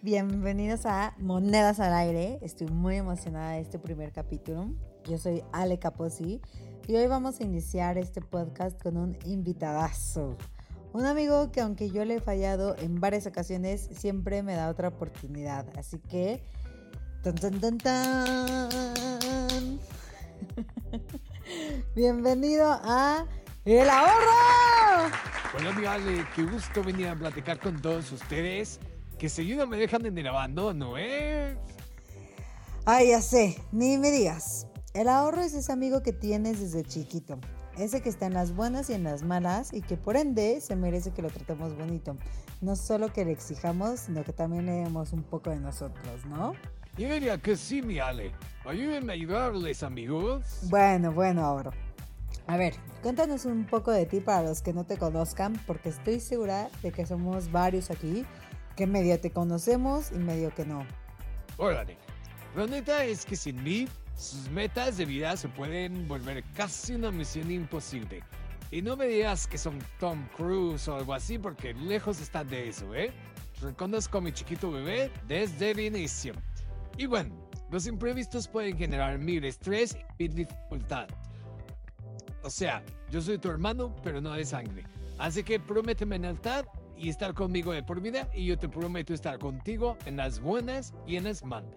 Bienvenidos a Monedas al aire. Estoy muy emocionada de este primer capítulo. Yo soy Ale Caposi y hoy vamos a iniciar este podcast con un invitadazo. Un amigo que aunque yo le he fallado en varias ocasiones, siempre me da otra oportunidad. Así que... ¡Tan, tan, tan, tan! Bienvenido a El Ahorro. Hola amiga Ale, qué gusto venir a platicar con todos ustedes. Que seguido me dejan en el abandono, ¿eh? Ay, ya sé, ni me digas. El ahorro es ese amigo que tienes desde chiquito. Ese que está en las buenas y en las malas y que por ende se merece que lo tratemos bonito. No solo que le exijamos, sino que también le demos un poco de nosotros, ¿no? Yo diría que sí, mi Ale. Ayúdenme a ayudarles, amigos. Bueno, bueno, ahora. A ver, cuéntanos un poco de ti para los que no te conozcan, porque estoy segura de que somos varios aquí que medio te conocemos y medio que no. Órale. La neta es que sin mí, sus metas de vida se pueden volver casi una misión imposible. Y no me digas que son Tom Cruise o algo así, porque lejos están de eso, ¿eh? Reconozco a mi chiquito bebé desde el inicio. Y bueno, los imprevistos pueden generar mil estrés y dificultad. O sea, yo soy tu hermano, pero no de sangre. Así que prométeme lealtad y estar conmigo de por vida y yo te prometo estar contigo en las buenas y en las malas.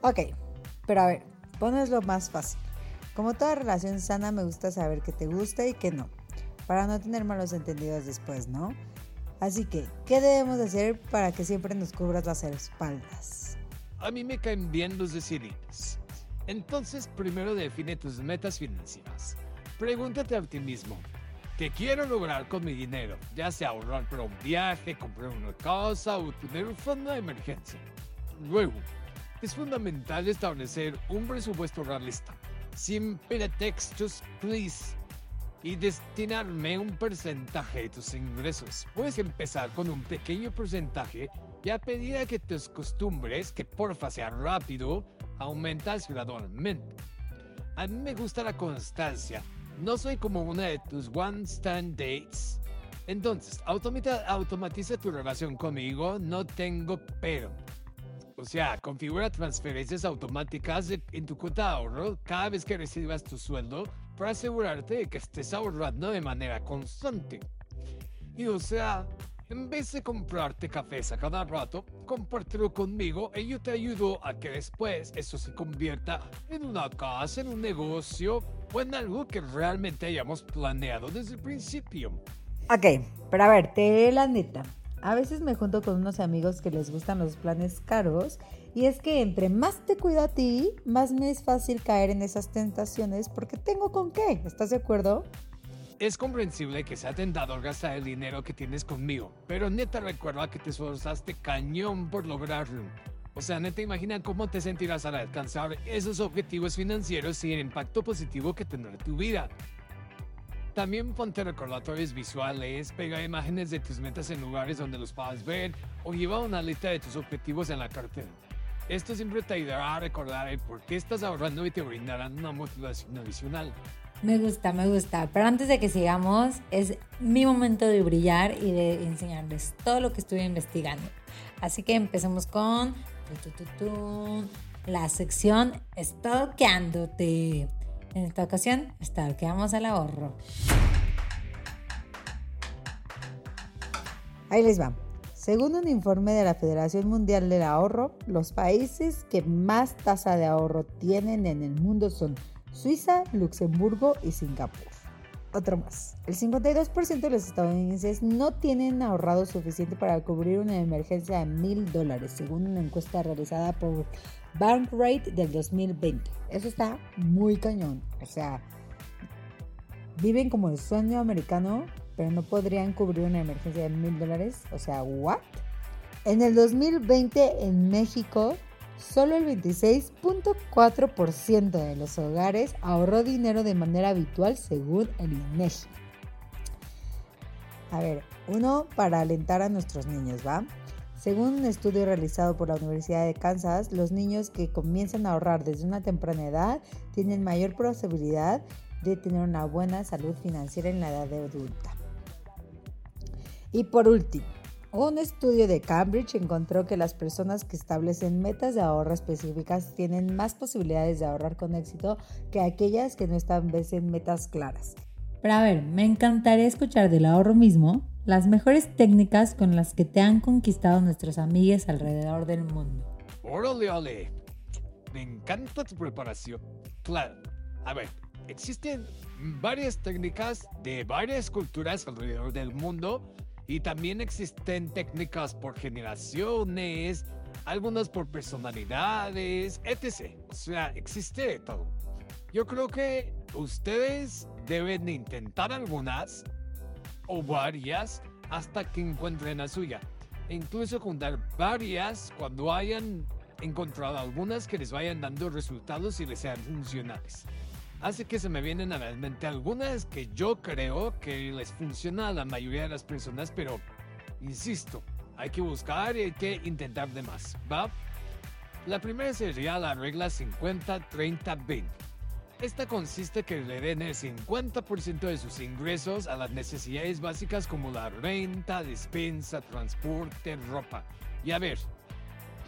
Ok, pero a ver, pones lo más fácil. Como toda relación sana, me gusta saber que te gusta y que no, para no tener malos entendidos después, ¿no? Así que, ¿qué debemos hacer para que siempre nos cubras las espaldas? A mí me caen bien los decididos. Entonces, primero define tus metas financieras. Pregúntate a ti mismo, ¿qué quiero lograr con mi dinero? Ya sea ahorrar para un viaje, comprar una casa o tener un fondo de emergencia. Luego, es fundamental establecer un presupuesto realista, sin pretextos, please, y destinarme un porcentaje de tus ingresos. Puedes empezar con un pequeño porcentaje y a medida que tus costumbres, que porfa sea rápido, aumentas gradualmente. A mí me gusta la constancia. No soy como una de tus one stand dates. Entonces, automatiza, automatiza tu relación conmigo, no tengo pero. O sea, configura transferencias automáticas en tu cuenta de ahorro cada vez que recibas tu sueldo para asegurarte de que estés ahorrando de manera constante. Y o sea, en vez de comprarte cafés a cada rato, compártelo conmigo y yo te ayudo a que después eso se convierta en una casa, en un negocio o en algo que realmente hayamos planeado desde el principio. Ok, pero a ver, te la neta. A veces me junto con unos amigos que les gustan los planes caros y es que entre más te cuido a ti, más me es fácil caer en esas tentaciones porque tengo con qué. ¿Estás de acuerdo? Es comprensible que sea tentador gastar el dinero que tienes conmigo, pero neta recuerda que te esforzaste cañón por lograrlo. O sea, neta imagina cómo te sentirás al alcanzar esos objetivos financieros y el impacto positivo que tendrá tu vida. También ponte recordatorios visuales, pega imágenes de tus metas en lugares donde los puedas ver o lleva una lista de tus objetivos en la cartera. Esto siempre te ayudará a recordar el por qué estás ahorrando y te brindarán una motivación adicional. Me gusta, me gusta. Pero antes de que sigamos, es mi momento de brillar y de enseñarles todo lo que estuve investigando. Así que empecemos con la sección Stalkeándote. En esta ocasión, stalkeamos al ahorro. Ahí les va. Según un informe de la Federación Mundial del Ahorro, los países que más tasa de ahorro tienen en el mundo son Suiza, Luxemburgo y Singapur. Otro más. El 52% de los estadounidenses no tienen ahorrado suficiente para cubrir una emergencia de mil dólares, según una encuesta realizada por Bankrate del 2020. Eso está muy cañón. O sea, viven como el sueño americano, pero no podrían cubrir una emergencia de mil dólares. O sea, ¿what? En el 2020 en México, solo el 26.4% de los hogares ahorró dinero de manera habitual según el INEGI. A ver, uno para alentar a nuestros niños, ¿va? Según un estudio realizado por la Universidad de Kansas, los niños que comienzan a ahorrar desde una temprana edad tienen mayor posibilidad de tener una buena salud financiera en la edad adulta. Y por último, Un estudio de Cambridge encontró que las personas que establecen metas de ahorro específicas tienen más posibilidades de ahorrar con éxito que aquellas que no establecen metas claras. Pero a ver, me encantaría escuchar del ahorro mismo las mejores técnicas con las que te han conquistado nuestros amigos alrededor del mundo. Órale, ole. Me encanta tu preparación. Claro. A ver, existen varias técnicas de varias culturas alrededor del mundo y también existen técnicas por generaciones, algunas por personalidades, etc. O sea, existe de todo. Yo creo que ustedes deben intentar algunas o varias hasta que encuentren la suya. E incluso juntar varias cuando hayan encontrado algunas que les vayan dando resultados y les sean funcionales. Así que se me vienen a la mente algunas que yo creo que les funciona a la mayoría de las personas, pero insisto, hay que buscar y hay que intentar de más, ¿va? La primera sería la regla 50-30-20. Esta consiste que le den el 50% de sus ingresos a las necesidades básicas como la renta, despensa, transporte, ropa. Y a ver,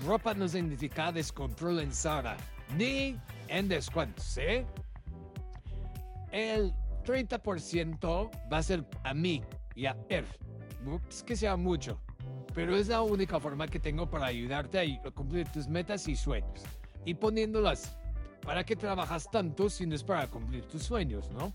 ropa no significa descontrol en Sara, ni en descuentos, ¿eh? El 30% va a ser a mí y a. No es que sea mucho, pero es la única forma que tengo para ayudarte a cumplir tus metas y sueños. Y poniéndolas, ¿para qué trabajas tanto si no es para cumplir tus sueños, no?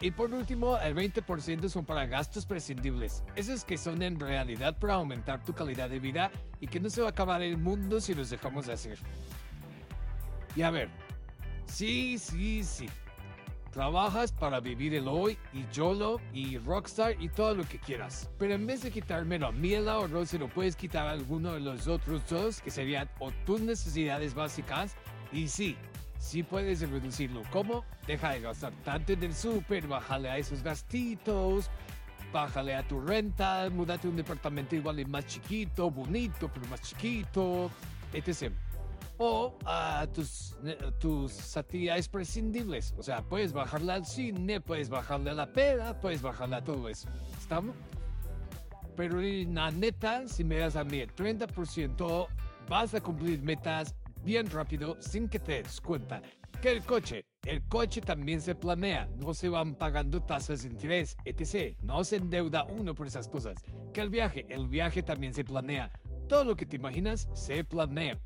Y por último, el 20% son para gastos prescindibles. Esos que son en realidad para aumentar tu calidad de vida y que no se va a acabar el mundo si los dejamos de hacer. Y a ver, sí, sí, sí. Trabajas para vivir el hoy y YOLO y Rockstar y todo lo que quieras. Pero en vez de quitármelo a mí el ahorro, se lo puedes quitar a alguno de los otros dos que serían o tus necesidades básicas y sí, sí puedes reducirlo. ¿Cómo? Deja de gastar tanto en el súper, bájale a esos gastitos, bájale a tu renta, múdate a un departamento igual y más chiquito, bonito, pero más chiquito, etc o a tus, tus actividades prescindibles. O sea, puedes bajarle al cine, puedes bajarle a la peda, puedes bajarle a todo eso. ¿Estamos? Pero la neta, si me das a mí el 30%, vas a cumplir metas bien rápido sin que te des cuenta. Que el coche, el coche también se planea, no se van pagando tasas de interés, etc. No se endeuda uno por esas cosas. Que el viaje, el viaje también se planea. Todo lo que te imaginas se planea.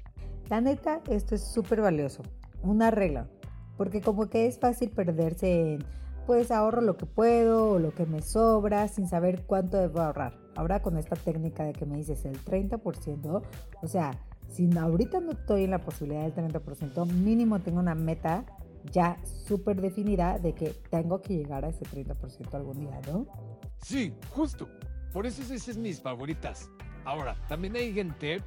La neta, esto es súper valioso. Una regla. Porque como que es fácil perderse en, pues ahorro lo que puedo o lo que me sobra sin saber cuánto debo ahorrar. Ahora con esta técnica de que me dices el 30%, o sea, si ahorita no estoy en la posibilidad del 30%, mínimo tengo una meta ya súper definida de que tengo que llegar a ese 30% algún día, ¿no? Sí, justo. Por eso esas es mis favoritas. Ahora, también hay gente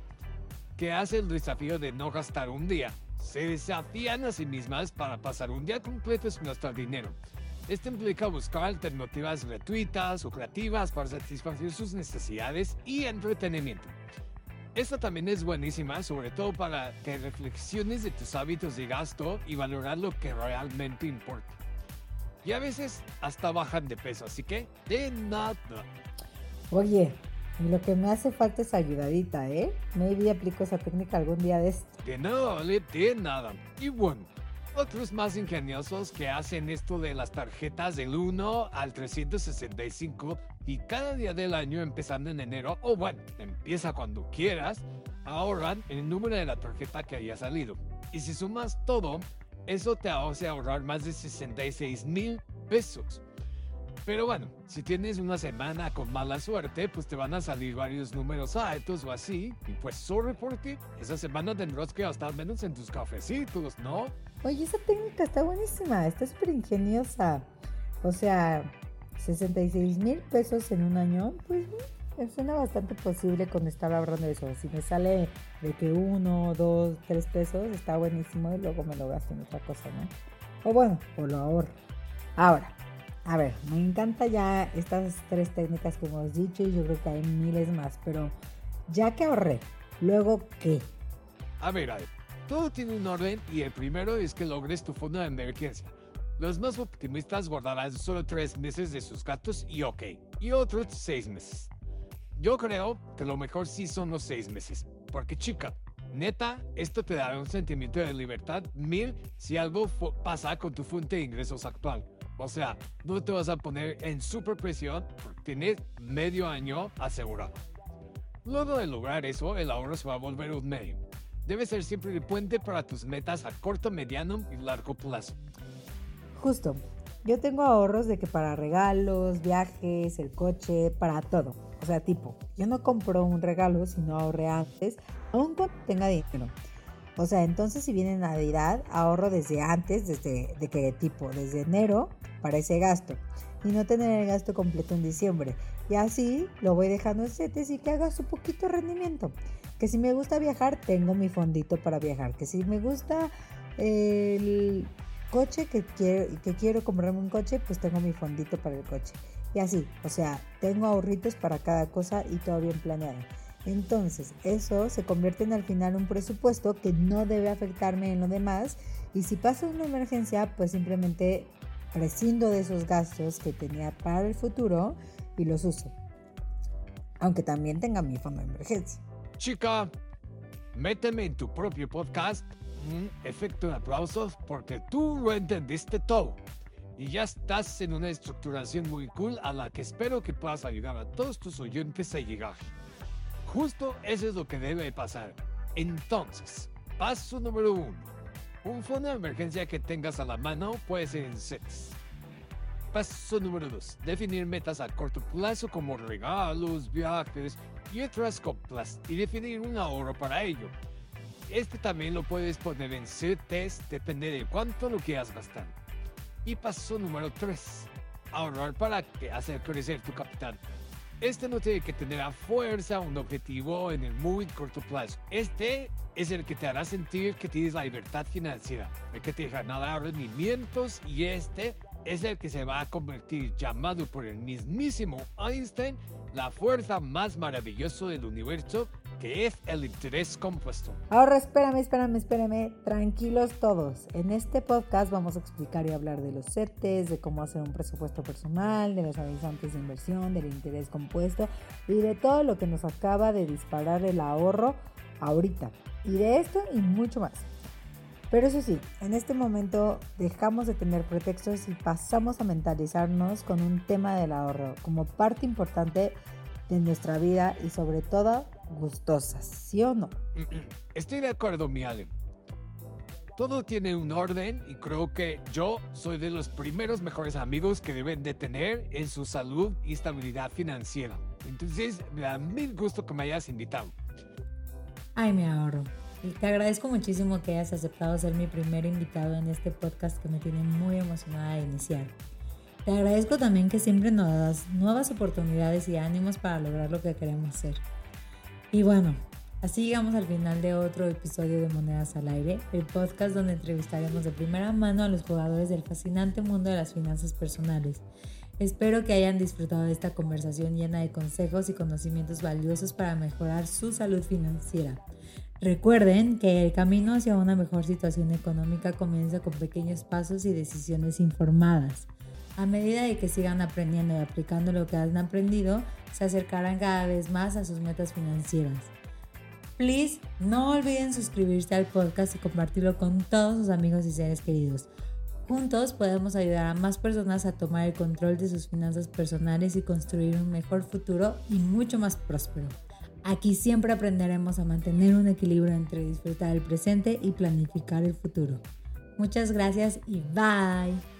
que hace el desafío de no gastar un día. Se desafían a sí mismas para pasar un día completo sin gastar dinero. Esto implica buscar alternativas gratuitas o creativas para satisfacer sus necesidades y entretenimiento. Esta también es buenísima, sobre todo para que reflexiones de tus hábitos de gasto y valorar lo que realmente importa. Y a veces hasta bajan de peso, así que de nada. Oye, lo que me hace falta es ayudadita, ¿eh? Maybe aplico esa técnica algún día de esto. De nada, de nada. Y bueno, otros más ingeniosos que hacen esto de las tarjetas del 1 al 365 y cada día del año empezando en enero, o bueno, empieza cuando quieras, ahorran el número de la tarjeta que haya salido. Y si sumas todo, eso te hace ahorrar más de 66 mil pesos. Pero bueno, si tienes una semana con mala suerte, pues te van a salir varios números altos o así. Y pues sorry por ti, esa semana tendrás que gastar menos en tus cafecitos, ¿no? Oye, esa técnica está buenísima, está súper ingeniosa. O sea, 66 mil pesos en un año, pues suena bastante posible con estar ahorrando eso. Si me sale de que uno, dos, tres pesos, está buenísimo y luego me lo gasto en otra cosa, ¿no? O bueno, o lo ahorro. Ahora, a ver, me encanta ya estas tres técnicas que hemos dicho y yo creo que hay miles más, pero ya que ahorré, luego qué? A ver, a ver, todo tiene un orden y el primero es que logres tu fondo de emergencia. Los más optimistas guardarán solo tres meses de sus gastos y ok, y otros seis meses. Yo creo que lo mejor sí son los seis meses. Porque chica, neta, esto te da un sentimiento de libertad mil si algo pasa con tu fuente de ingresos actual. O sea, no te vas a poner en super presión tienes medio año asegurado. Luego de lograr eso, el ahorro se va a volver un medio. Debe ser siempre el puente para tus metas a corto, mediano y largo plazo. Justo. Yo tengo ahorros de que para regalos, viajes, el coche, para todo. O sea, tipo, yo no compro un regalo si no ahorré antes, aun cuando tenga dinero. O sea, entonces si viene Navidad, ahorro desde antes, desde de que tipo, desde enero para ese gasto y no tener el gasto completo en diciembre. Y así lo voy dejando en setes y que haga su poquito rendimiento. Que si me gusta viajar, tengo mi fondito para viajar. Que si me gusta el coche que quiero, que quiero comprarme un coche, pues tengo mi fondito para el coche. Y así, o sea, tengo ahorritos para cada cosa y todo bien planeado. Entonces, eso se convierte en al final un presupuesto que no debe afectarme en lo demás. Y si pasa una emergencia, pues simplemente prescindo de esos gastos que tenía para el futuro y los uso. Aunque también tenga mi fondo de emergencia. Chica, méteme en tu propio podcast efecto de aplausos porque tú lo entendiste todo. Y ya estás en una estructuración muy cool a la que espero que puedas ayudar a todos tus oyentes a llegar. Justo eso es lo que debe pasar. Entonces, paso número uno. Un fondo de emergencia que tengas a la mano puede ser en sets. Paso número 2. Definir metas a corto plazo como regalos, viajes y otras compras y definir un ahorro para ello. Este también lo puedes poner en CETES, depende de cuánto lo quieras gastar. Y paso número 3. Ahorrar para hacer crecer tu capital. Este no tiene que tener a fuerza un objetivo en el muy corto plazo. Este es el que te hará sentir que tienes la libertad financiera, el que te ganará rendimientos y este es el que se va a convertir, llamado por el mismísimo Einstein, la fuerza más maravillosa del universo, que es el interés compuesto. Ahora espérame, espérame, espérame, tranquilos todos. En este podcast vamos a explicar y hablar de los CETES, de cómo hacer un presupuesto personal, de los avisantes de inversión, del interés compuesto y de todo lo que nos acaba de disparar el ahorro ahorita. Y de esto y mucho más. Pero eso sí, en este momento dejamos de tener pretextos y pasamos a mentalizarnos con un tema del ahorro como parte importante de nuestra vida y sobre todo gustosas, ¿sí o no? Estoy de acuerdo, mi Ale. Todo tiene un orden y creo que yo soy de los primeros mejores amigos que deben de tener en su salud y estabilidad financiera. Entonces, me da mil gusto que me hayas invitado. Ay, me ahorro. Y te agradezco muchísimo que hayas aceptado ser mi primer invitado en este podcast que me tiene muy emocionada de iniciar. Te agradezco también que siempre nos das nuevas oportunidades y ánimos para lograr lo que queremos hacer. Y bueno, así llegamos al final de otro episodio de Monedas al Aire, el podcast donde entrevistaremos de primera mano a los jugadores del fascinante mundo de las finanzas personales. Espero que hayan disfrutado de esta conversación llena de consejos y conocimientos valiosos para mejorar su salud financiera. Recuerden que el camino hacia una mejor situación económica comienza con pequeños pasos y decisiones informadas. A medida de que sigan aprendiendo y aplicando lo que han aprendido, se acercarán cada vez más a sus metas financieras. Please, no olviden suscribirse al podcast y compartirlo con todos sus amigos y seres queridos. Juntos podemos ayudar a más personas a tomar el control de sus finanzas personales y construir un mejor futuro y mucho más próspero. Aquí siempre aprenderemos a mantener un equilibrio entre disfrutar el presente y planificar el futuro. Muchas gracias y bye.